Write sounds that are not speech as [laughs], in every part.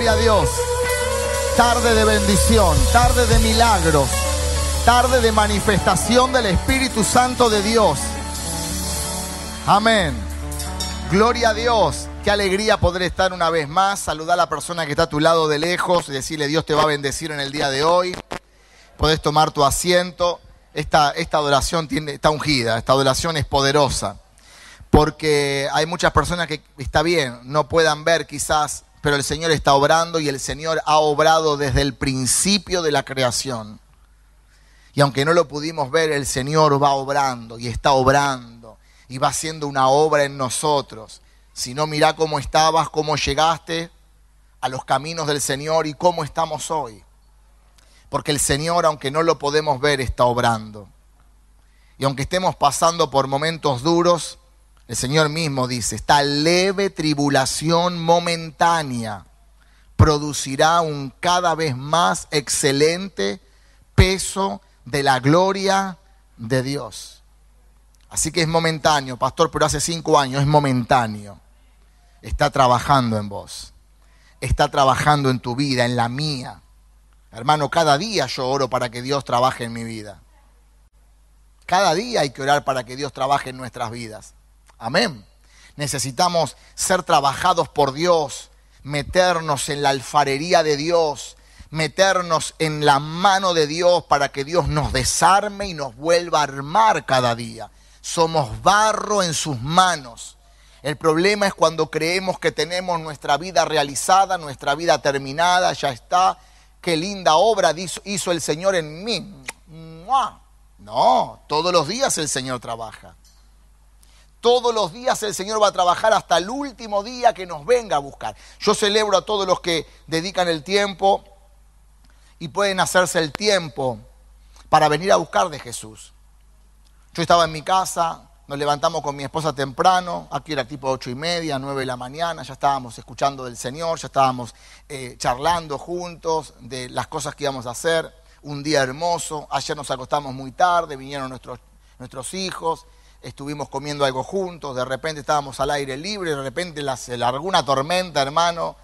Gloria a Dios. Tarde de bendición, tarde de milagros, tarde de manifestación del Espíritu Santo de Dios. Amén. Gloria a Dios. Qué alegría poder estar una vez más. Saludar a la persona que está a tu lado de lejos y decirle Dios te va a bendecir en el día de hoy. Podés tomar tu asiento. Esta, esta adoración tiene, está ungida, esta adoración es poderosa. Porque hay muchas personas que está bien, no puedan ver quizás, pero el Señor está obrando y el Señor ha obrado desde el principio de la creación. Y aunque no lo pudimos ver, el Señor va obrando y está obrando y va haciendo una obra en nosotros. Si no, mira cómo estabas, cómo llegaste a los caminos del Señor y cómo estamos hoy. Porque el Señor, aunque no lo podemos ver, está obrando. Y aunque estemos pasando por momentos duros, el Señor mismo dice, esta leve tribulación momentánea producirá un cada vez más excelente peso de la gloria de Dios. Así que es momentáneo, pastor, pero hace cinco años es momentáneo. Está trabajando en vos. Está trabajando en tu vida, en la mía. Hermano, cada día yo oro para que Dios trabaje en mi vida. Cada día hay que orar para que Dios trabaje en nuestras vidas. Amén. Necesitamos ser trabajados por Dios, meternos en la alfarería de Dios, meternos en la mano de Dios para que Dios nos desarme y nos vuelva a armar cada día. Somos barro en sus manos. El problema es cuando creemos que tenemos nuestra vida realizada, nuestra vida terminada, ya está, qué linda obra hizo el Señor en mí. No, todos los días el Señor trabaja. Todos los días el Señor va a trabajar hasta el último día que nos venga a buscar. Yo celebro a todos los que dedican el tiempo y pueden hacerse el tiempo para venir a buscar de Jesús. Yo estaba en mi casa, nos levantamos con mi esposa temprano, aquí era tipo ocho y media, nueve de la mañana, ya estábamos escuchando del Señor, ya estábamos eh, charlando juntos de las cosas que íbamos a hacer, un día hermoso, ayer nos acostamos muy tarde, vinieron nuestros, nuestros hijos, estuvimos comiendo algo juntos, de repente estábamos al aire libre, de repente se largó una tormenta, hermano,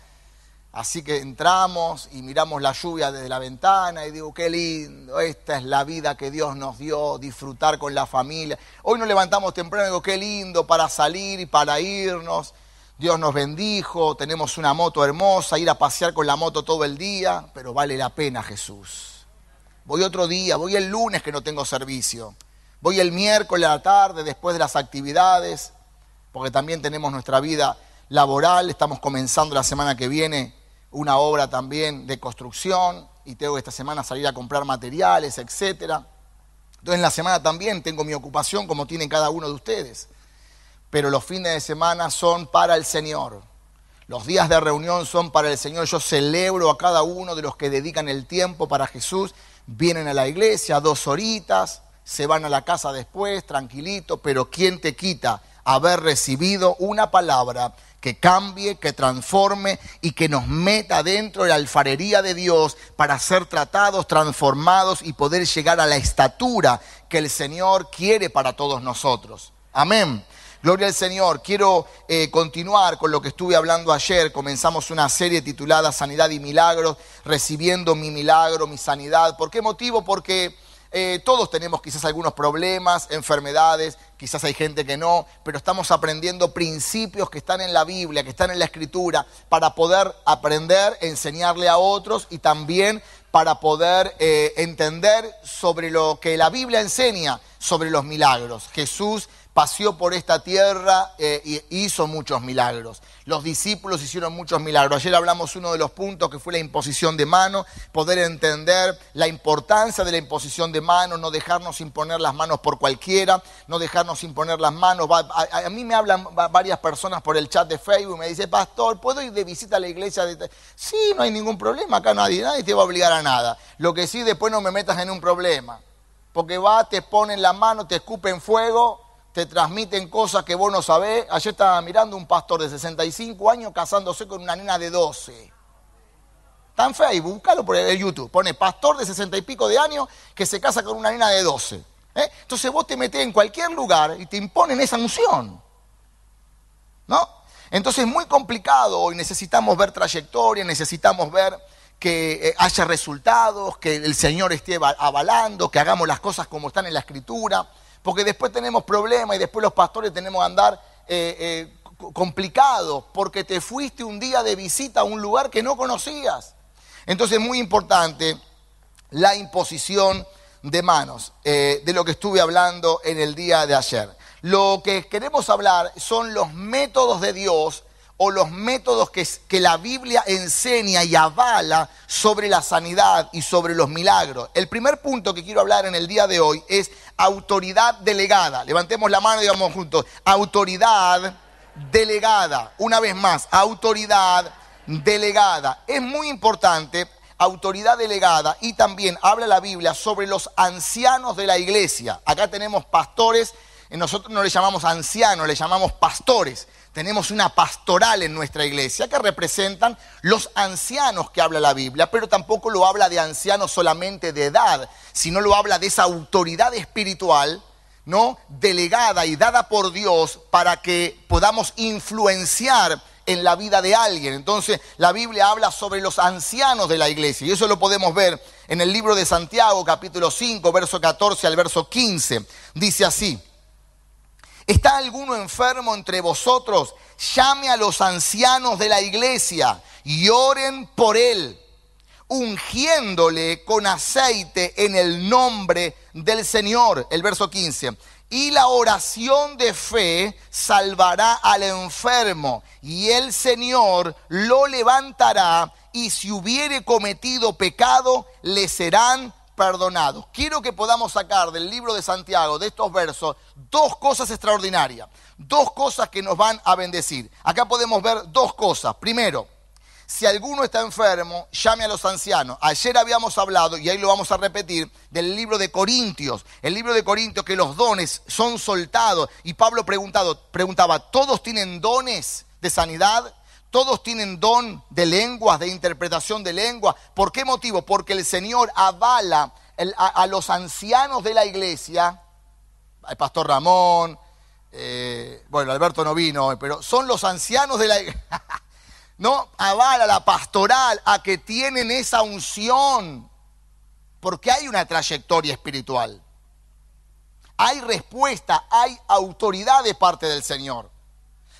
Así que entramos y miramos la lluvia desde la ventana y digo, qué lindo, esta es la vida que Dios nos dio, disfrutar con la familia. Hoy nos levantamos temprano digo, qué lindo para salir y para irnos. Dios nos bendijo, tenemos una moto hermosa, ir a pasear con la moto todo el día, pero vale la pena Jesús. Voy otro día, voy el lunes que no tengo servicio. Voy el miércoles a la tarde después de las actividades, porque también tenemos nuestra vida laboral, estamos comenzando la semana que viene una obra también de construcción y tengo esta semana salir a comprar materiales, etc. Entonces en la semana también tengo mi ocupación como tienen cada uno de ustedes. Pero los fines de semana son para el Señor. Los días de reunión son para el Señor. Yo celebro a cada uno de los que dedican el tiempo para Jesús. Vienen a la iglesia dos horitas, se van a la casa después, tranquilito, pero ¿quién te quita haber recibido una palabra que cambie, que transforme y que nos meta dentro de la alfarería de Dios para ser tratados, transformados y poder llegar a la estatura que el Señor quiere para todos nosotros. Amén. Gloria al Señor. Quiero eh, continuar con lo que estuve hablando ayer. Comenzamos una serie titulada Sanidad y Milagros, recibiendo mi milagro, mi sanidad. ¿Por qué motivo? Porque eh, todos tenemos quizás algunos problemas, enfermedades, quizás hay gente que no, pero estamos aprendiendo principios que están en la Biblia, que están en la Escritura, para poder aprender, enseñarle a otros y también para poder eh, entender sobre lo que la Biblia enseña sobre los milagros. Jesús paseó por esta tierra e hizo muchos milagros. Los discípulos hicieron muchos milagros. Ayer hablamos uno de los puntos que fue la imposición de mano, poder entender la importancia de la imposición de mano, no dejarnos imponer las manos por cualquiera, no dejarnos imponer las manos. A, mí me hablan varias personas por el chat de Facebook me dice, pastor, ¿puedo ir de visita a la iglesia? Sí, no hay ningún problema, acá nadie, nadie te va a obligar a nada. Lo que sí, después no me metas en un problema. Porque va, te ponen la mano, te escupen fuego te transmiten cosas que vos no sabés. Ayer estaba mirando un pastor de 65 años casándose con una nena de 12. Está en Facebook, búscalo por el YouTube. Pone pastor de 60 y pico de años que se casa con una nena de 12. ¿eh? Entonces vos te metés en cualquier lugar y te imponen esa unción. ¿No? Entonces es muy complicado hoy, necesitamos ver trayectoria, necesitamos ver que eh, haya resultados, que el Señor esté avalando, que hagamos las cosas como están en la Escritura, porque después tenemos problemas y después los pastores tenemos que andar eh, eh, complicados porque te fuiste un día de visita a un lugar que no conocías. Entonces es muy importante la imposición de manos, de lo que estuve hablando en el día de ayer. Lo que queremos hablar son los métodos de Dios o los métodos que, la Biblia enseña y avala sobre la sanidad y sobre los milagros. El primer punto que quiero hablar en el día de hoy es autoridad delegada. Levantemos la mano y digamos juntos, autoridad delegada. Una vez más, autoridad delegada. Es muy importante autoridad delegada y también habla la Biblia sobre los ancianos de la iglesia. Acá tenemos pastores, nosotros no le llamamos ancianos, le llamamos pastores tenemos una pastoral en nuestra iglesia que representan los ancianos que habla la Biblia, pero tampoco lo habla de ancianos solamente de edad, sino lo habla de esa autoridad espiritual, ¿no? delegada y dada por Dios para que podamos influenciar en la vida de alguien. Entonces, la Biblia habla sobre los ancianos de la iglesia y eso lo podemos ver en el libro de Santiago, capítulo 5, verso 14 al verso 15. Dice así: ¿Está alguno enfermo entre vosotros? Llame a los ancianos de la iglesia y oren por él, ungiéndole con aceite en el nombre del Señor. El verso 15. Y la oración de fe salvará al enfermo, y el Señor lo levantará, y si hubiere cometido pecado, le serán perdonados. Quiero que podamos sacar del libro de Santiago, de estos versos, dos cosas extraordinarias, dos cosas que nos van a bendecir. Acá podemos ver dos cosas. Primero, si alguno está enfermo, llame a los ancianos. Ayer habíamos hablado, y ahí lo vamos a repetir, del libro de Corintios. El libro de Corintios que los dones son soltados. Y Pablo preguntado, preguntaba, ¿todos tienen dones de sanidad? Todos tienen don de lenguas, de interpretación de lengua. ¿Por qué motivo? Porque el Señor avala a, los ancianos de la iglesia, el pastor Ramón, eh, bueno, Alberto no vino, pero son los ancianos de la iglesia. [laughs] no, avala la pastoral a que tienen esa unción, porque hay una trayectoria espiritual. Hay respuesta, hay autoridad de parte del Señor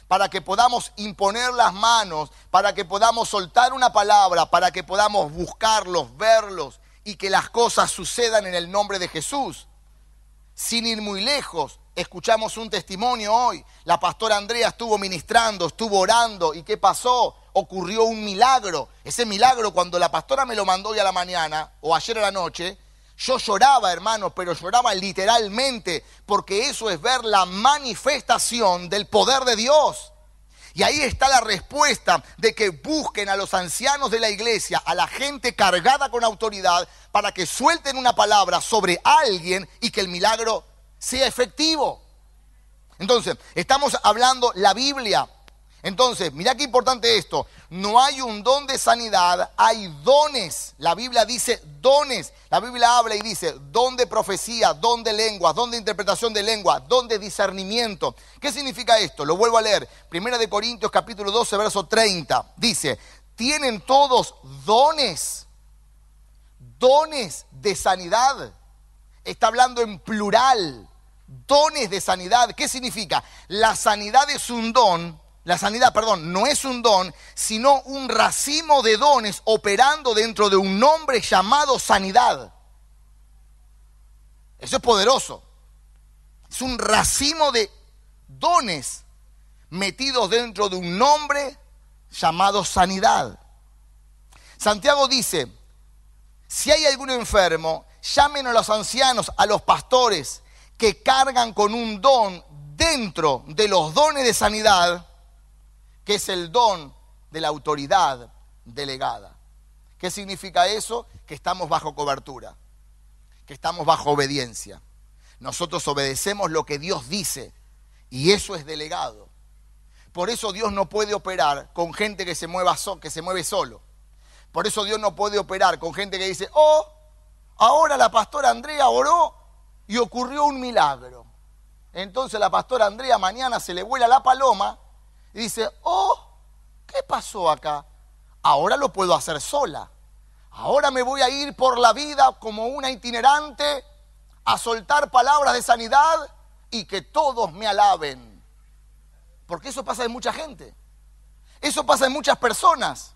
para que podamos imponer las manos, para que podamos soltar una palabra, para que podamos buscarlos, verlos y que las cosas sucedan en el nombre de Jesús. Sin ir muy lejos, escuchamos un testimonio hoy. La pastora Andrea estuvo ministrando, estuvo orando. ¿Y qué pasó? Ocurrió un milagro. Ese milagro cuando la pastora me lo mandó hoy a la mañana o ayer a la noche, yo lloraba, hermano, pero lloraba literalmente, porque eso es ver la manifestación del poder de Dios. Y ahí está la respuesta de que busquen a los ancianos de la iglesia, a la gente cargada con autoridad, para que suelten una palabra sobre alguien y que el milagro sea efectivo. Entonces, estamos hablando la Biblia, entonces, mira qué importante esto. No hay un don de sanidad, hay dones. La Biblia dice dones. La Biblia habla y dice don de profecía, don de lengua, don de interpretación de lengua, don de discernimiento. ¿Qué significa esto? Lo vuelvo a leer. Primera de Corintios capítulo 12, verso 30. Dice, tienen todos dones. Dones de sanidad. Está hablando en plural. Dones de sanidad. ¿Qué significa? La sanidad es un don la sanidad, perdón, no es un don, sino un racimo de dones operando dentro de un nombre llamado sanidad. Eso es poderoso. Es un racimo de dones metidos dentro de un nombre llamado sanidad. Santiago dice, si hay algún enfermo, llamen a los ancianos, a los pastores que cargan con un don dentro de los dones de sanidad que es el don de la autoridad delegada. ¿Qué significa eso? Que estamos bajo cobertura, que estamos bajo obediencia. Nosotros obedecemos lo que Dios dice y eso es delegado. Por eso Dios no puede operar con gente que se, mueva que se mueve solo. Por eso Dios no puede operar con gente que dice, oh, ahora la pastora Andrea oró y ocurrió un milagro. Entonces la pastora Andrea mañana se le vuela la paloma y dice, oh, ¿qué pasó acá? Ahora lo puedo hacer sola. Ahora me voy a ir por la vida como una itinerante a soltar palabras de sanidad y que todos me alaben. Porque eso pasa en mucha gente. Eso pasa en muchas personas.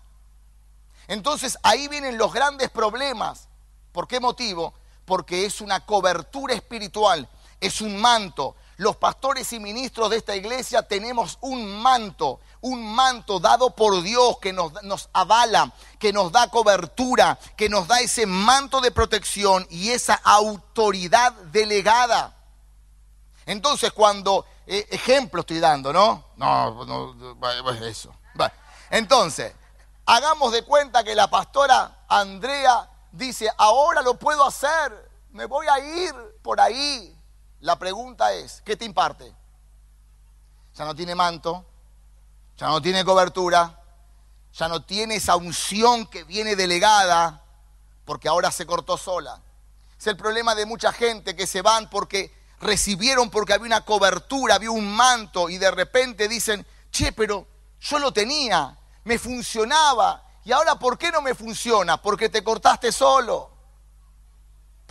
Entonces ahí vienen los grandes problemas. ¿Por qué motivo? Porque es una cobertura espiritual, es un manto. Los pastores y ministros de esta iglesia tenemos un manto, un manto dado por Dios que nos, nos, avala, que nos da cobertura, que nos da ese manto de protección y esa autoridad delegada. Entonces cuando, eh, ejemplo estoy dando, ¿no? No, no, eso. Entonces, hagamos de cuenta que la pastora Andrea dice, ahora lo puedo hacer, me voy a ir por ahí. La pregunta es, ¿qué te imparte? Ya no tiene manto, ya no tiene cobertura, ya no tiene esa unción que viene delegada, porque ahora se cortó sola. Es el problema de mucha gente que se van porque recibieron porque había una cobertura, había un manto y de repente dicen, che, pero yo lo tenía, me funcionaba y ahora ¿por qué no me funciona? Porque te cortaste solo.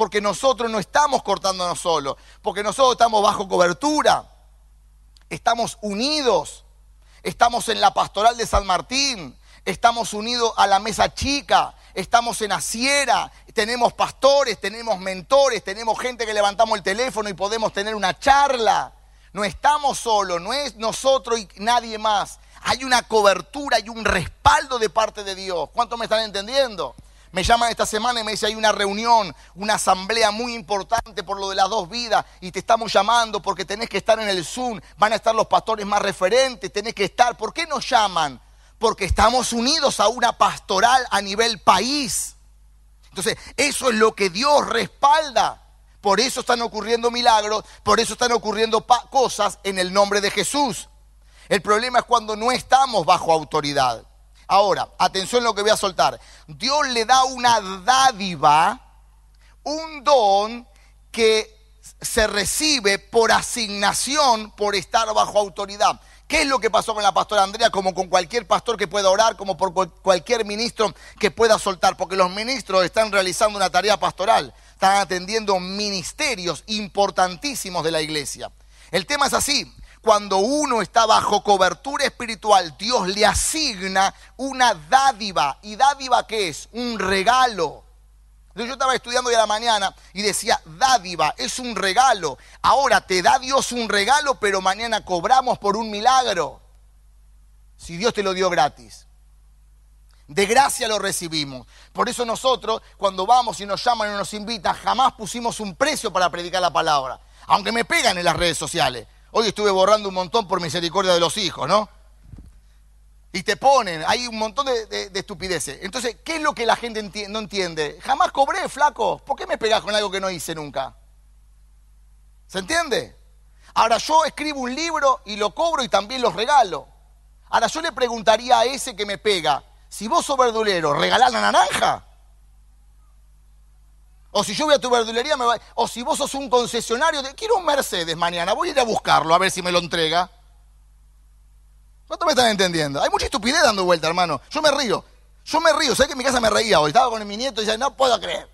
Porque nosotros no estamos cortándonos solo, porque nosotros estamos bajo cobertura, estamos unidos, estamos en la pastoral de San Martín, estamos unidos a la mesa chica, estamos en Asiera, tenemos pastores, tenemos mentores, tenemos gente que levantamos el teléfono y podemos tener una charla. No estamos solos, no es nosotros y nadie más. Hay una cobertura y un respaldo de parte de Dios. ¿Cuántos me están entendiendo? Me llaman esta semana y me dice, hay una reunión, una asamblea muy importante por lo de las dos vidas y te estamos llamando porque tenés que estar en el Zoom, van a estar los pastores más referentes, tenés que estar. ¿Por qué nos llaman? Porque estamos unidos a una pastoral a nivel país. Entonces, eso es lo que Dios respalda. Por eso están ocurriendo milagros, por eso están ocurriendo cosas en el nombre de Jesús. El problema es cuando no estamos bajo autoridad. Ahora, atención a lo que voy a soltar. Dios le da una dádiva, un don que se recibe por asignación, por estar bajo autoridad. ¿Qué es lo que pasó con la pastora Andrea? Como con cualquier pastor que pueda orar, como por cualquier ministro que pueda soltar, porque los ministros están realizando una tarea pastoral, están atendiendo ministerios importantísimos de la iglesia. El tema es así, cuando uno está bajo cobertura espiritual, Dios le asigna una dádiva. ¿Y dádiva qué es? Un regalo. Yo estaba estudiando de la mañana y decía, dádiva, es un regalo. Ahora te da Dios un regalo, pero mañana cobramos por un milagro. Si Dios te lo dio gratis. De gracia lo recibimos. Por eso nosotros, cuando vamos y nos llaman y nos invitan, jamás pusimos un precio para predicar la palabra. Aunque me pegan en las redes sociales. Hoy estuve borrando un montón por misericordia de los hijos, ¿no? Y te ponen, hay un montón de, estupideces. Entonces, ¿qué es lo que la gente no entiende? Jamás cobré, flaco. ¿Por qué me pegás con algo que no hice nunca? ¿Se entiende? Ahora yo escribo un libro y lo cobro y también los regalo. Ahora yo le preguntaría a ese que me pega, si vos sos verdulero, ¿regalás la naranja? O si yo voy a tu verdulería, me va... o si vos sos un concesionario, de... quiero un Mercedes mañana, voy a ir a buscarlo a ver si me lo entrega. ¿Cuánto me están entendiendo? Hay mucha estupidez dando vuelta, hermano. Yo me río. Yo me río. ¿Sabes que en mi casa me reía hoy? Estaba con mi nieto y decía, no puedo creer.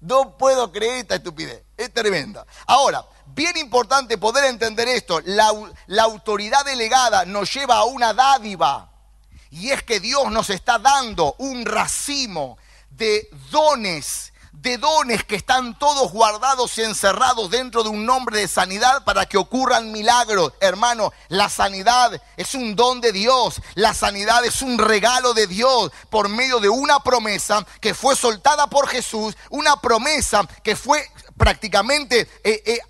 No puedo creer esta estupidez. Es tremenda. Ahora, bien importante poder entender esto. La, la autoridad delegada nos lleva a una dádiva. Y es que Dios nos está dando un racimo de dones de dones que están todos guardados y encerrados dentro de un nombre de sanidad para que ocurran milagros. Hermano, la sanidad es un don de Dios. La sanidad es un regalo de Dios por medio de una promesa que fue soltada por Jesús, una promesa que fue prácticamente eh, eh,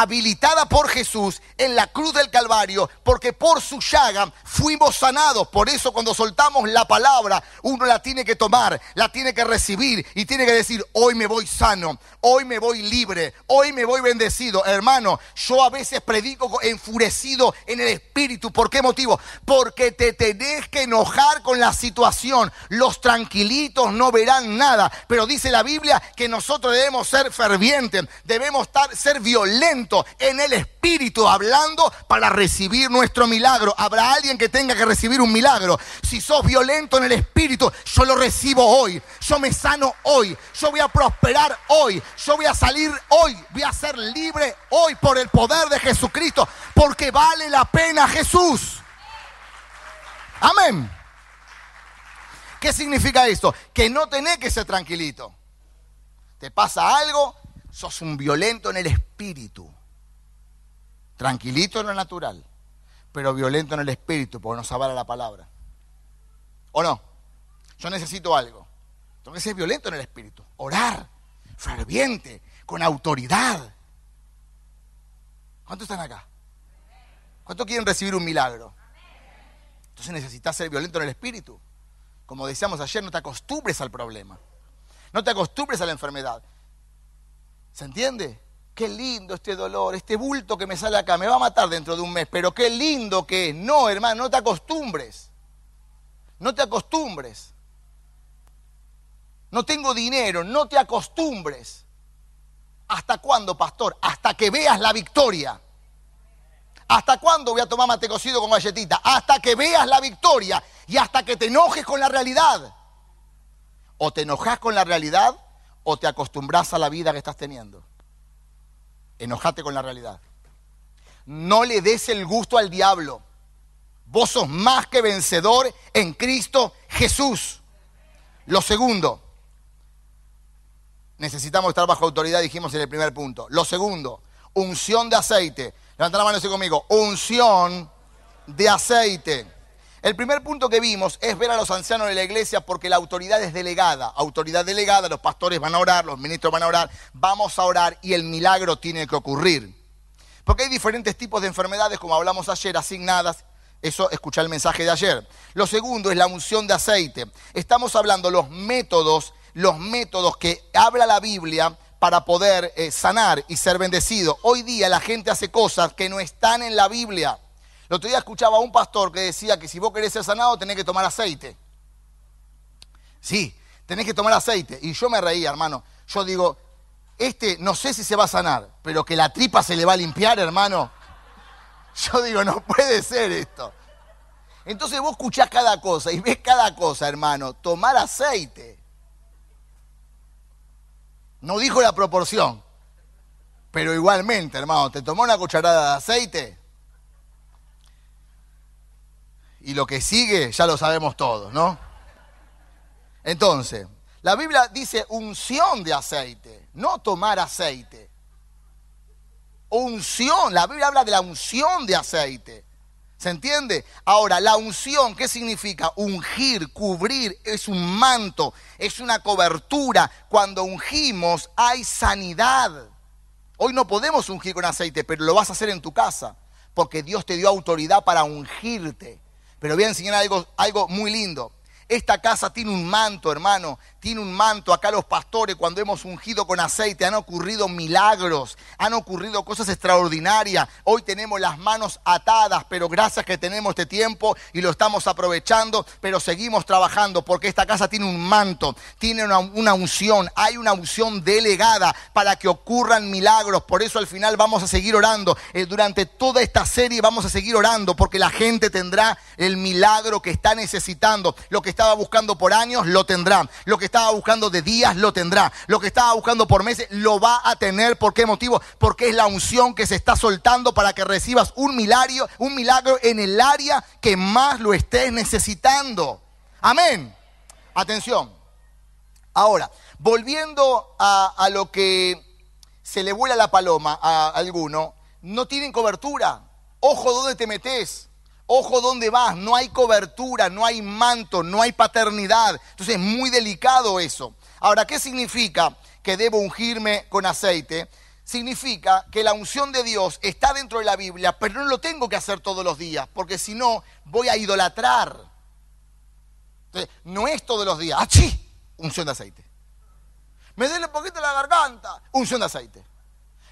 habilitada por Jesús en la cruz del Calvario, porque por su llaga fuimos sanados. Por eso cuando soltamos la palabra, uno la tiene que tomar, la tiene que recibir y tiene que decir, hoy me voy sano, hoy me voy libre, hoy me voy bendecido. Hermano, yo a veces predico enfurecido en el espíritu. ¿Por qué motivo? Porque te tenés que enojar con la situación. Los tranquilitos no verán nada. Pero dice la Biblia que nosotros debemos ser fervientes, debemos estar, ser violentos en el espíritu hablando para recibir nuestro milagro. Habrá alguien que tenga que recibir un milagro. Si sos violento en el espíritu, yo lo recibo hoy. Yo me sano hoy. Yo voy a prosperar hoy. Yo voy a salir hoy. Voy a ser libre hoy por el poder de Jesucristo. Porque vale la pena Jesús. Amén. ¿Qué significa esto? Que no tenés que ser tranquilito. Te pasa algo, sos un violento en el espíritu. Tranquilito en lo natural, pero violento en el espíritu, porque no sabe la palabra. ¿O no? Yo necesito algo. Tengo que ser violento en el espíritu. Orar, ferviente, con autoridad. ¿Cuántos están acá? ¿Cuántos quieren recibir un milagro? Entonces necesitas ser violento en el espíritu. Como decíamos ayer, no te acostumbres al problema. No te acostumbres a la enfermedad. ¿Se entiende? Qué lindo este dolor, este bulto que me sale acá, me va a matar dentro de un mes, pero qué lindo que es. No, hermano, no te acostumbres. No te acostumbres. No tengo dinero, no te acostumbres. ¿Hasta cuándo, pastor? Hasta que veas la victoria. ¿Hasta cuándo voy a tomar mate cocido con galletita? Hasta que veas la victoria y hasta que te enojes con la realidad. O te enojas con la realidad o te acostumbras a la vida que estás teniendo. Enojate con la realidad. No le des el gusto al diablo. Vos sos más que vencedor en Cristo Jesús. Lo segundo, necesitamos estar bajo autoridad, dijimos en el primer punto. Lo segundo, unción de aceite. Levanta la mano y conmigo. Unción de aceite. El primer punto que vimos es ver a los ancianos de la iglesia porque la autoridad es delegada. Autoridad delegada, los pastores van a orar, los ministros van a orar, vamos a orar y el milagro tiene que ocurrir. Porque hay diferentes tipos de enfermedades, como hablamos ayer, asignadas. Eso, escucha el mensaje de ayer. Lo segundo es la unción de aceite. Estamos hablando los métodos, los métodos que habla la Biblia para poder eh, sanar y ser bendecido. Hoy día la gente hace cosas que no están en la Biblia. El otro día escuchaba a un pastor que decía que si vos querés ser sanado tenés que tomar aceite. Sí, tenés que tomar aceite. Y yo me reía, hermano. Yo digo, este no sé si se va a sanar, pero que la tripa se le va a limpiar, hermano. [laughs] Yo digo, no puede ser esto. Entonces vos escuchás cada cosa y ves cada cosa, hermano. Tomar aceite. No dijo la proporción. Pero igualmente, hermano, te tomó una cucharada de aceite y lo que sigue ya lo sabemos todos, ¿no? Entonces, la Biblia dice unción de aceite, no tomar aceite. Unción, la Biblia habla de la unción de aceite. ¿Se entiende? Ahora, la unción, ¿qué significa? Ungir, cubrir, es un manto, es una cobertura. Cuando ungimos hay sanidad. Hoy no podemos ungir con aceite, pero lo vas a hacer en tu casa, porque Dios te dio autoridad para ungirte. Pero voy a enseñar algo, algo muy lindo. Esta casa tiene un manto, hermano, tiene un manto. Acá los pastores, cuando hemos ungido con aceite, han ocurrido milagros, han ocurrido cosas extraordinarias. Hoy tenemos las manos atadas, pero gracias que tenemos este tiempo y lo estamos aprovechando, pero seguimos trabajando porque esta casa tiene un manto, tiene una, unción, hay una unción delegada para que ocurran milagros. Por eso al final vamos a seguir orando. Eh, durante toda esta serie vamos a seguir orando porque la gente tendrá el milagro que está necesitando. Lo que estaba buscando por años lo tendrá. Lo que estaba buscando de días lo tendrá. Lo que estaba buscando por meses lo va a tener. ¿Por qué motivo? Porque es la unción que se está soltando para que recibas un milagro, un milagro en el área que más lo estés necesitando. Amén. Atención. Ahora, volviendo a, a lo que se le vuela la paloma a alguno, no tienen cobertura. Ojo dónde te metes. Ojo dónde vas, no hay cobertura, no hay manto, no hay paternidad. Entonces es muy delicado eso. Ahora, ¿qué significa que debo ungirme con aceite? Significa que la unción de Dios está dentro de la Biblia, pero no lo tengo que hacer todos los días, porque si no voy a idolatrar. Entonces, no es todos los días. ¡Achí! Unción de aceite. Me duele un poquito la garganta, unción de aceite.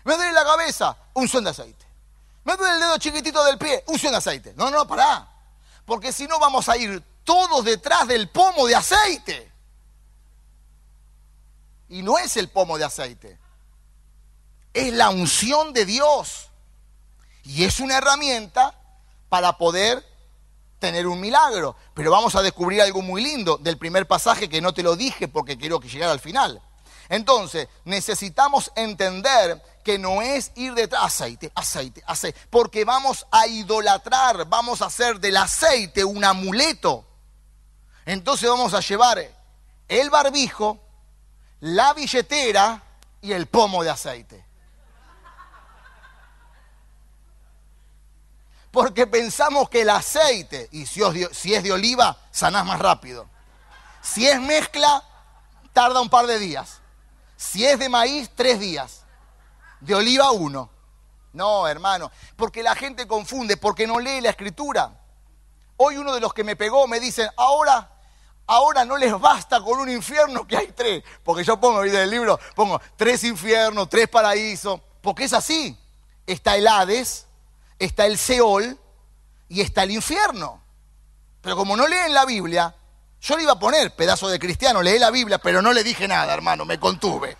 Me duele la cabeza, unción de aceite. Me duele el dedo chiquitito del pie, use un aceite. No, no, pará. Porque si no vamos a ir todos detrás del pomo de aceite. Y no es el pomo de aceite. es la unción de Dios. Y es una herramienta para poder tener un milagro. Pero vamos a descubrir algo muy lindo del primer pasaje que no te lo dije porque quiero que llegara al final. Entonces, necesitamos entender que no es ir detrás, aceite, aceite, aceite, porque vamos a idolatrar, vamos a hacer del aceite un amuleto. Entonces vamos a llevar el barbijo, la billetera y el pomo de aceite. Porque pensamos que el aceite, y si es de oliva, sanás más rápido. Si es mezcla, tarda un par de días. Si es de maíz, tres días. De oliva, uno. No, hermano, porque la gente confunde, porque no lee la escritura. Hoy uno de los que me pegó me dice, ahora Ahora no les basta con un infierno que hay tres. Porque yo pongo en el libro, pongo tres infiernos, tres paraísos. Porque es así. Está el Hades, está el Seol y está el infierno. Pero como no leen la Biblia, yo le iba a poner pedazo de cristiano, lee la Biblia, pero no le dije nada, hermano, me contuve.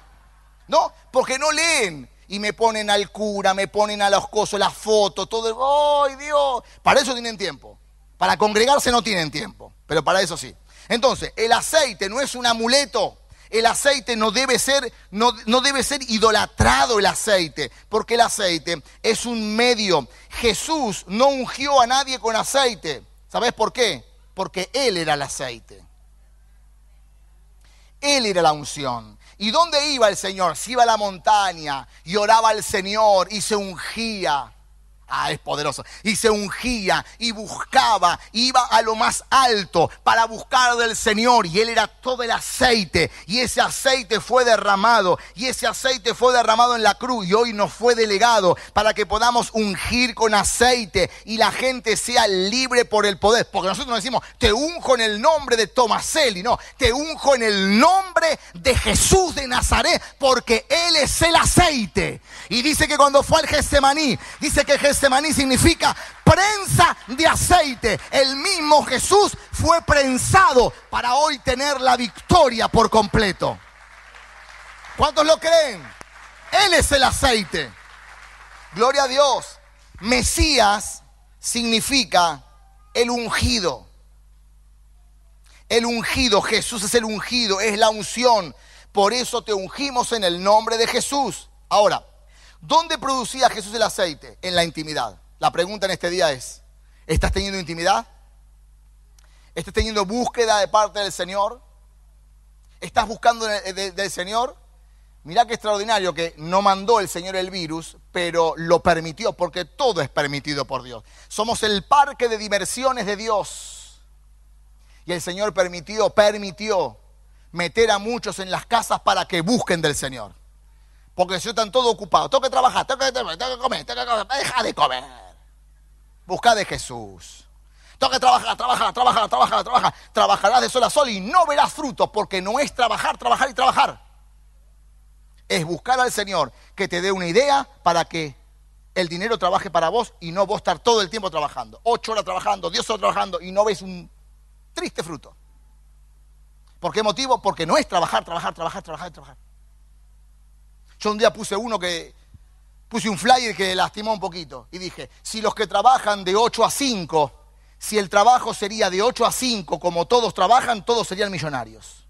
¿No? Porque no leen. Y me ponen al cura, me ponen a los cosos, las fotos, todo. ¡Ay, Dios! Para eso tienen tiempo. Para congregarse no tienen tiempo, pero para eso sí. Entonces, el aceite no es un amuleto. El aceite no debe ser, no, no debe ser idolatrado el aceite, porque el aceite es un medio. Jesús no ungió a nadie con aceite. ¿Sabes por qué? Porque Él era el aceite. Él era la unción. ¿Y dónde iba el Señor? Se iba a la montaña y oraba al Señor y se ungía. Ah, es poderoso. Y se ungía y buscaba, iba a lo más alto para buscar del Señor. Y él era todo el aceite. Y ese aceite fue derramado. Y ese aceite fue derramado en la cruz. Y hoy nos fue delegado para que podamos ungir con aceite y la gente sea libre por el poder. Porque nosotros no decimos, te unjo en el nombre de Tomaselli. No, te unjo en el nombre de Jesús de Nazaret. Porque él es el aceite. Y dice que cuando fue al Getsemaní, dice que Jesús Getsemaní significa prensa de aceite. El mismo Jesús fue prensado para hoy tener la victoria por completo. ¿Cuántos lo creen? Él es el aceite. Gloria a Dios. Mesías significa el ungido. El ungido, Jesús es el ungido, es la unción. Por eso te ungimos en el nombre de Jesús. Ahora, ¿Dónde producía Jesús el aceite? En la intimidad. La pregunta en este día es, ¿estás teniendo intimidad? ¿Estás teniendo búsqueda de parte del Señor? ¿Estás buscando del Señor? Mirá qué extraordinario que no mandó el Señor el virus, pero lo permitió, porque todo es permitido por Dios. Somos el parque de diversiones de Dios. Y el Señor permitió, permitió meter a muchos en las casas para que busquen del Señor. Porque si están todos ocupados, tengo que trabajar, tengo que, comer, tengo que comer, deja de comer. Busca de Jesús. Tengo que trabajar, trabajar, trabajar, trabajar, trabajar. Trabajarás de sol a sol y no verás frutos, porque no es trabajar, trabajar y trabajar. Es buscar al Señor que te dé una idea para que el dinero trabaje para vos y no vos estar todo el tiempo trabajando. Ocho horas trabajando, diez horas trabajando y no ves un triste fruto. ¿Por qué motivo? Porque no es trabajar, trabajar, trabajar, trabajar, trabajar. Yo un día puse uno que, puse un flyer que lastimó un poquito y dije, si los que trabajan de 8 a 5, si el trabajo sería de 8 a 5 como todos trabajan, todos serían millonarios.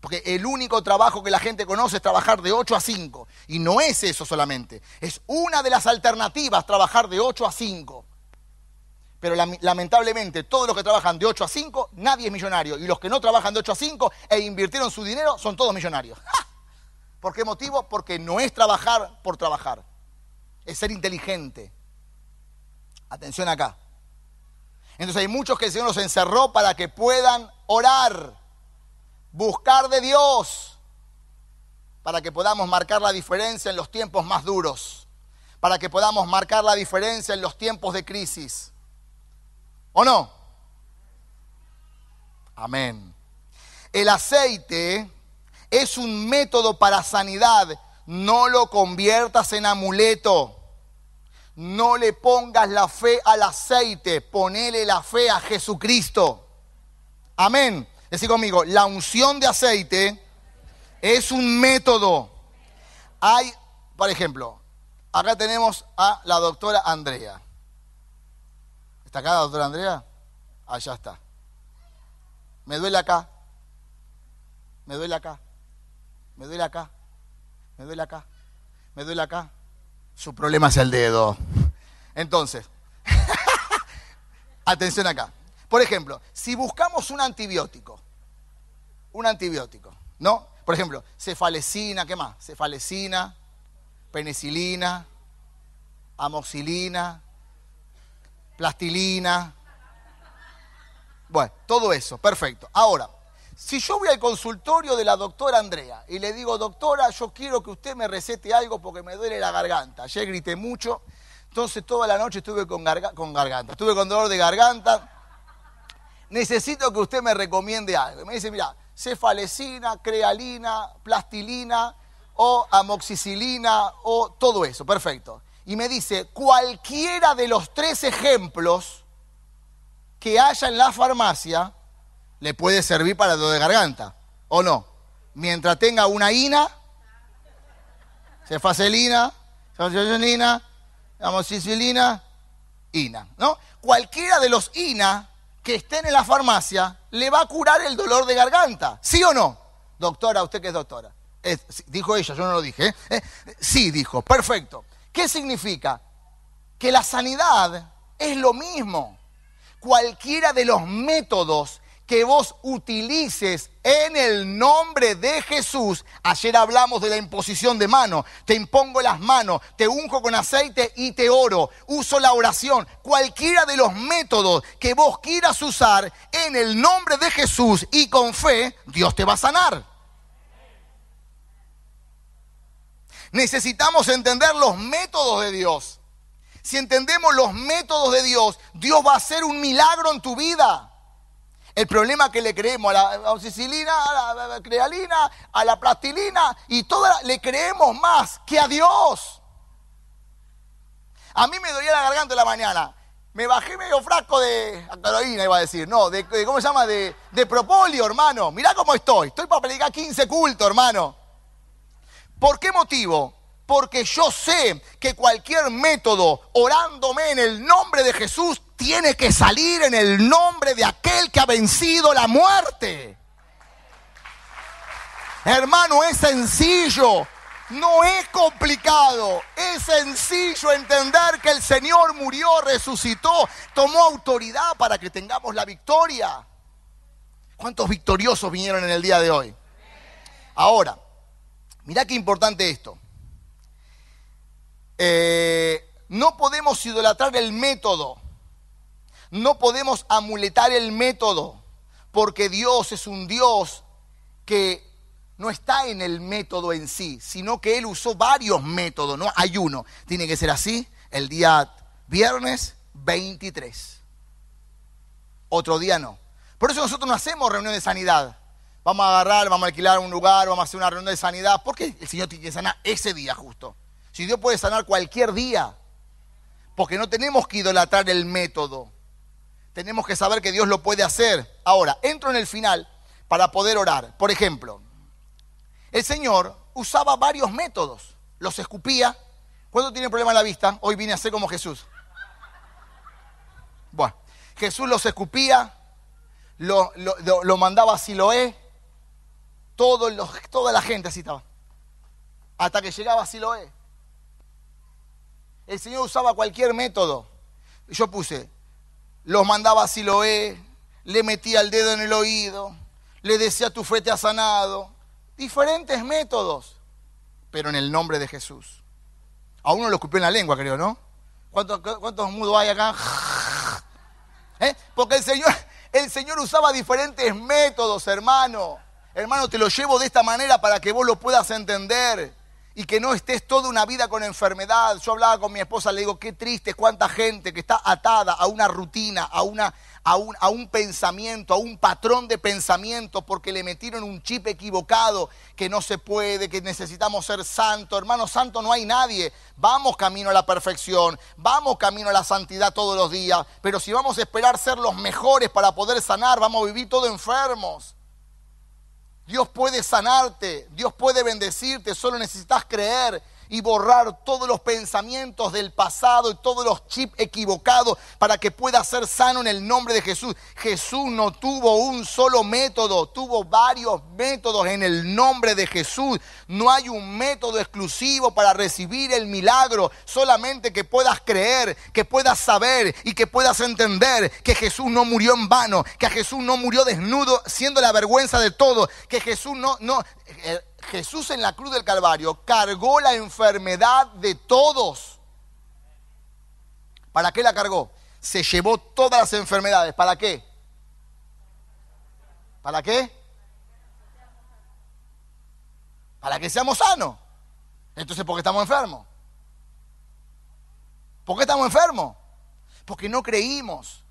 Porque el único trabajo que la gente conoce es trabajar de 8 a 5. Y no es eso solamente. Es una de las alternativas trabajar de 8 a 5. Pero lamentablemente todos los que trabajan de 8 a 5, nadie es millonario. Y los que no trabajan de 8 a 5 e invirtieron su dinero son todos millonarios. ¿Por qué motivo? Porque no es trabajar por trabajar, es ser inteligente. Atención acá. Entonces hay muchos que el Señor los encerró para que puedan orar, buscar de Dios, para que podamos marcar la diferencia en los tiempos más duros, para que podamos marcar la diferencia en los tiempos de crisis. ¿O no? Amén. El aceite es un método para sanidad. No lo conviertas en amuleto. No le pongas la fe al aceite, ponele la fe a Jesucristo. Amén. Decí conmigo, la unción de aceite es un método. Hay por ejemplo, acá tenemos a la doctora Andrea. ¿Está acá la doctora Andrea? Allá está. Me duele acá. Me duele acá. Me duele acá. Me duele acá. Me duele acá. Su problema es el dedo. Entonces, [laughs] atención acá. Por ejemplo, si buscamos un antibiótico, un antibiótico, ¿no? Por ejemplo, cefalecina, ¿qué más? Cefalecina, penicilina, amoxilina, plastilina. Bueno, todo eso, perfecto. Ahora, si yo voy al consultorio de la doctora Andrea y le digo, doctora, yo quiero que usted me recete algo porque me duele la garganta. Ayer grité mucho, entonces toda la noche estuve con, garganta, estuve con dolor de garganta necesito que usted me recomiende algo. me dice, mira, cefalecina, crealina, plastilina o amoxicilina o todo eso, perfecto. Y me dice, cualquiera de los tres ejemplos que haya en la farmacia le puede servir para dolor de garganta, ¿o no? Mientras tenga una ina, cefacelina, cefacelina, amoxicilina, ina, ¿no? Cualquiera de los ina que estén en la farmacia le va a curar el dolor de garganta. ¿Sí o no? Doctora, usted que es doctora. dijo ella, yo no lo dije. ¿eh? Eh, sí, dijo, perfecto. ¿Qué significa? Que la sanidad es lo mismo. Cualquiera de los métodos que vos utilices en el nombre de Jesús. Ayer hablamos de la imposición de mano. Te impongo las manos, te unjo con aceite y te oro. Uso la oración. Cualquiera de los métodos que vos quieras usar en el nombre de Jesús y con fe, Dios te va a sanar. Necesitamos entender los métodos de Dios. Si entendemos los métodos de Dios, Dios va a hacer un milagro en tu vida. El problema es que le creemos a la oxicilina, a la crealina, a la plastilina y toda le creemos más que a Dios. A mí me dolía la garganta en la mañana. Me bajé medio frasco de Carolina, iba a decir. No, de, ¿cómo se llama? De, de propolio, hermano. Mirá cómo estoy. Estoy para predicar 15 cultos, hermano. ¿Por qué motivo? Porque yo sé que cualquier método orándome en el nombre de Jesús tiene que salir en el nombre de aquel que ha vencido la muerte. Hermano, es sencillo, no es complicado, es sencillo entender que el Señor murió, resucitó, tomó autoridad para que tengamos la victoria. ¿Cuántos victoriosos vinieron en el día de hoy? Ahora, mirá qué importante esto. Eh, no podemos idolatrar el método. No podemos amuletar el método, porque Dios es un Dios que no está en el método en sí, sino que Él usó varios métodos, no hay uno. Tiene que ser así, el día viernes 23. Otro día no. Por eso nosotros no hacemos reunión de sanidad. Vamos a agarrar, vamos a alquilar un lugar, vamos a hacer una reunión de sanidad. porque el Señor tiene que sanar ese día justo? Si Dios puede sanar cualquier día. Porque no tenemos que idolatrar el método tenemos que saber que Dios lo puede hacer. Ahora, entro en el final para poder orar. Por ejemplo, el Señor usaba varios métodos. Los escupía. ¿Cuándo tiene problema en la vista? Hoy vine a ser como Jesús. Bueno, Jesús los escupía, lo, mandaba a Siloé, todo toda la gente así estaba. Hasta que llegaba a Siloé. El Señor usaba cualquier método. Yo puse, los mandaba a Siloé, le metía el dedo en el oído, le decía tu fe te ha sanado. Diferentes métodos, pero en el nombre de Jesús. A uno lo escupió en la lengua, creo, ¿no? ¿Cuántos, mudos hay acá? [laughs] ¿Eh? Porque el Señor, el Señor usaba diferentes métodos, hermano. Hermano, te lo llevo de esta manera para que vos lo puedas entender y que no estés toda una vida con enfermedad. Yo hablaba con mi esposa, le digo, qué triste, cuánta gente que está atada a una rutina, a, una, a, un, a un pensamiento, a un patrón de pensamiento, porque le metieron un chip equivocado, que no se puede, que necesitamos ser santo. Hermano, santo no hay nadie. Vamos camino a la perfección, vamos camino a la santidad todos los días, pero si vamos a esperar ser los mejores para poder sanar, vamos a vivir todos enfermos. Dios puede sanarte, Dios puede bendecirte, solo necesitas creer y borrar todos los pensamientos del pasado y todos los chips equivocados para que pueda ser sano en el nombre de Jesús. Jesús no tuvo un solo método, tuvo varios métodos en el nombre de Jesús. No hay un método exclusivo para recibir el milagro, solamente que puedas creer, que puedas saber y que puedas entender que Jesús no murió en vano, que Jesús no murió desnudo siendo la vergüenza de todo, que Jesús no, no, eh, Jesús en la cruz del Calvario cargó la enfermedad de todos. ¿Para qué la cargó? Se llevó todas las enfermedades. ¿Para qué? ¿Para qué? Para que seamos sanos. Entonces, ¿por qué estamos enfermos? ¿Por qué estamos enfermos? Porque no creímos.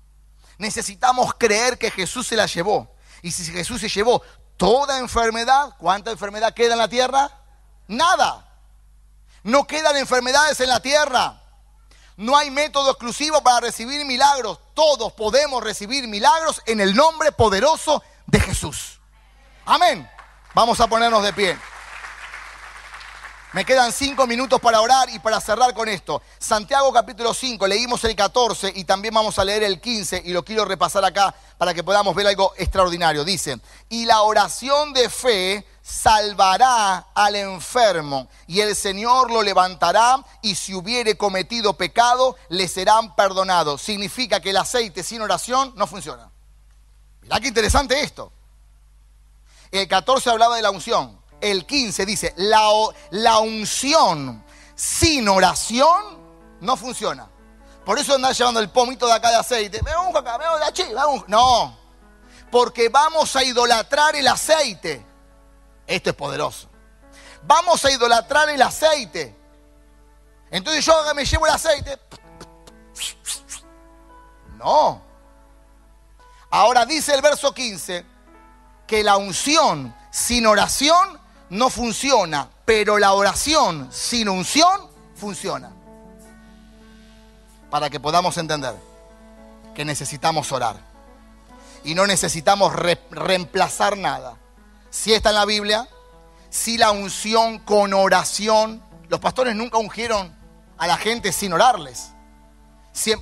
Necesitamos creer que Jesús se la llevó. Y si Jesús se llevó toda enfermedad, ¿cuánta enfermedad queda en la tierra? Nada. No quedan enfermedades en la tierra. No hay método exclusivo para recibir milagros. Todos podemos recibir milagros en el nombre poderoso de Jesús. Amén. Vamos a ponernos de pie. Me quedan cinco minutos para orar y para cerrar con esto. Santiago capítulo 5, leímos el 14 y también vamos a leer el 15 y lo quiero repasar acá para que podamos ver algo extraordinario. Dice, y la oración de fe salvará al enfermo y el Señor lo levantará y si hubiere cometido pecado le serán perdonados. Significa que el aceite sin oración no funciona. Mirá qué interesante esto. El 14 hablaba de la unción el 15 dice, la, la unción sin oración no funciona. Por eso andar llevando el pomito de acá de aceite. Me acá, me de allí, No, porque vamos a idolatrar el aceite. Esto es poderoso. Vamos a idolatrar el aceite. Entonces yo me llevo el aceite. No. Ahora dice el verso 15 que la unción sin oración no funciona, pero la oración sin unción funciona. Para que podamos entender que necesitamos orar. Y no necesitamos reemplazar nada. Si está en la Biblia, si la unción con oración, los pastores nunca ungieron a la gente sin orarles.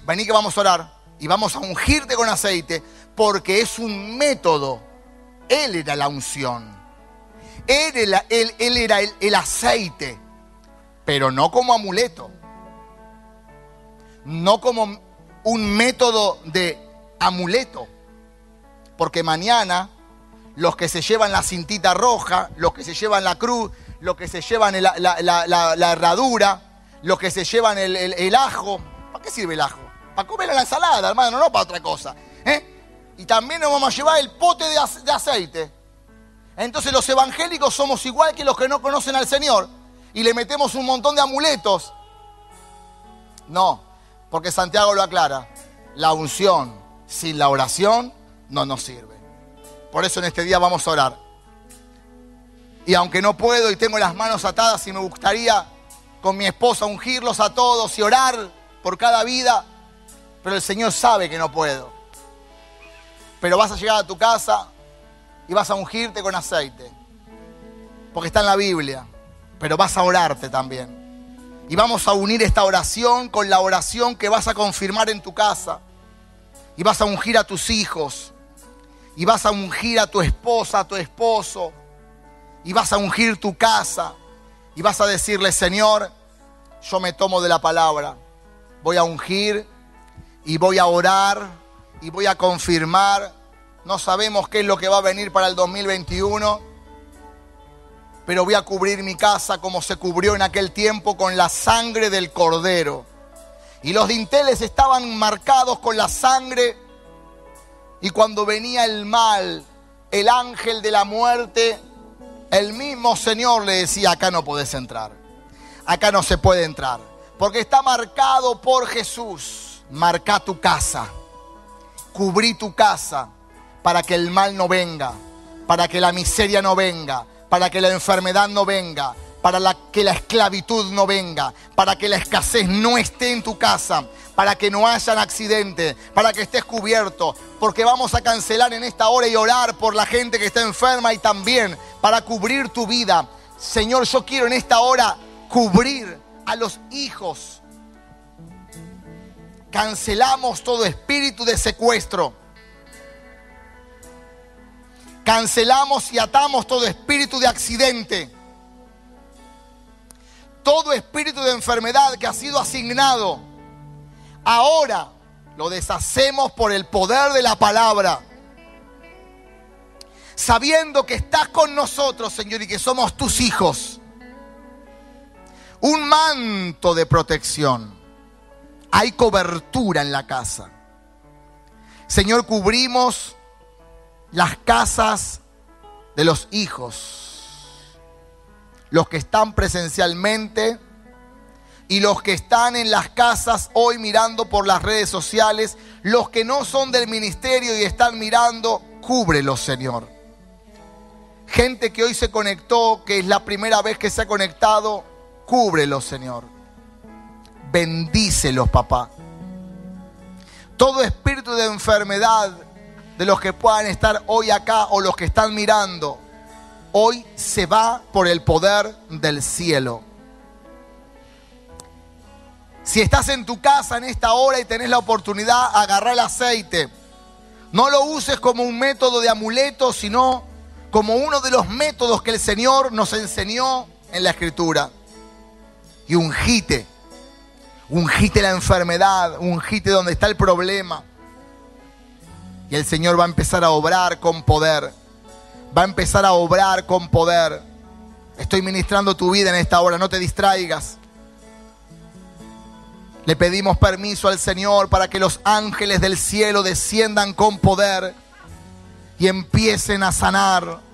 vení que vamos a orar y vamos a ungirte con aceite porque es un método. Él era la unción. Él, era el, aceite, pero no como amuleto, no como un método de amuleto, porque mañana los que se llevan la cintita roja, los que se llevan la cruz, los que se llevan la, herradura, los que se llevan el, ajo, ¿para qué sirve el ajo? Para comer la ensalada, hermano, no para otra cosa. ¿eh? Y también nos vamos a llevar el pote de aceite. Entonces los evangélicos somos igual que los que no conocen al Señor y le metemos un montón de amuletos. No, porque Santiago lo aclara. La unción sin la oración no nos sirve. Por eso en este día vamos a orar. Y aunque no puedo y tengo las manos atadas y me gustaría con mi esposa ungirlos a todos y orar por cada vida, pero el Señor sabe que no puedo. Pero vas a llegar a tu casa y vas a ungirte con aceite. Porque está en la Biblia. Pero vas a orarte también. Y vamos a unir esta oración con la oración que vas a confirmar en tu casa. Y vas a ungir a tus hijos. Y vas a ungir a tu esposa, a tu esposo. Y vas a ungir tu casa. Y vas a decirle, Señor, yo me tomo de la palabra. Voy a ungir y voy a orar y voy a confirmar no sabemos qué es lo que va a venir para el 2021, pero voy a cubrir mi casa como se cubrió en aquel tiempo con la sangre del cordero. Y los dinteles estaban marcados con la sangre y cuando venía el mal, el ángel de la muerte, el mismo Señor le decía, acá no puedes entrar, acá no se puede entrar, porque está marcado por Jesús. Marca tu casa, cubrí tu casa, para que el mal no venga, para que la miseria no venga, para que la enfermedad no venga, para que la esclavitud no venga, para que la escasez no esté en tu casa, para que no hayan accidentes, para que estés cubierto, porque vamos a cancelar en esta hora y orar por la gente que está enferma y también para cubrir tu vida. Señor, yo quiero en esta hora cubrir a los hijos. Cancelamos todo espíritu de secuestro. Cancelamos y atamos todo espíritu de accidente. Todo espíritu de enfermedad que ha sido asignado. Ahora lo deshacemos por el poder de la palabra. Sabiendo que estás con nosotros, Señor, y que somos tus hijos. Un manto de protección. Hay cobertura en la casa. Señor, cubrimos las casas de los hijos. Los que están presencialmente y los que están en las casas hoy mirando por las redes sociales, los que no son del ministerio y están mirando, cúbrelos, Señor. Gente que hoy se conectó, que es la primera vez que se ha conectado, cúbrelos, Señor. Bendícelos, papá. Todo espíritu de enfermedad de los que puedan estar hoy acá o los que están mirando, hoy se va por el poder del cielo. Si estás en tu casa en esta hora y tenés la oportunidad, agarrar el aceite. No lo uses como un método de amuleto, sino como uno de los métodos que el Señor nos enseñó en la Escritura. Y ungite, ungite la enfermedad, ungite donde está el problema. Y el Señor va a empezar a obrar con poder. Va a empezar a obrar con poder. Estoy ministrando tu vida en esta hora, no te distraigas. Le pedimos permiso al Señor para que los ángeles del cielo desciendan con poder y empiecen a sanar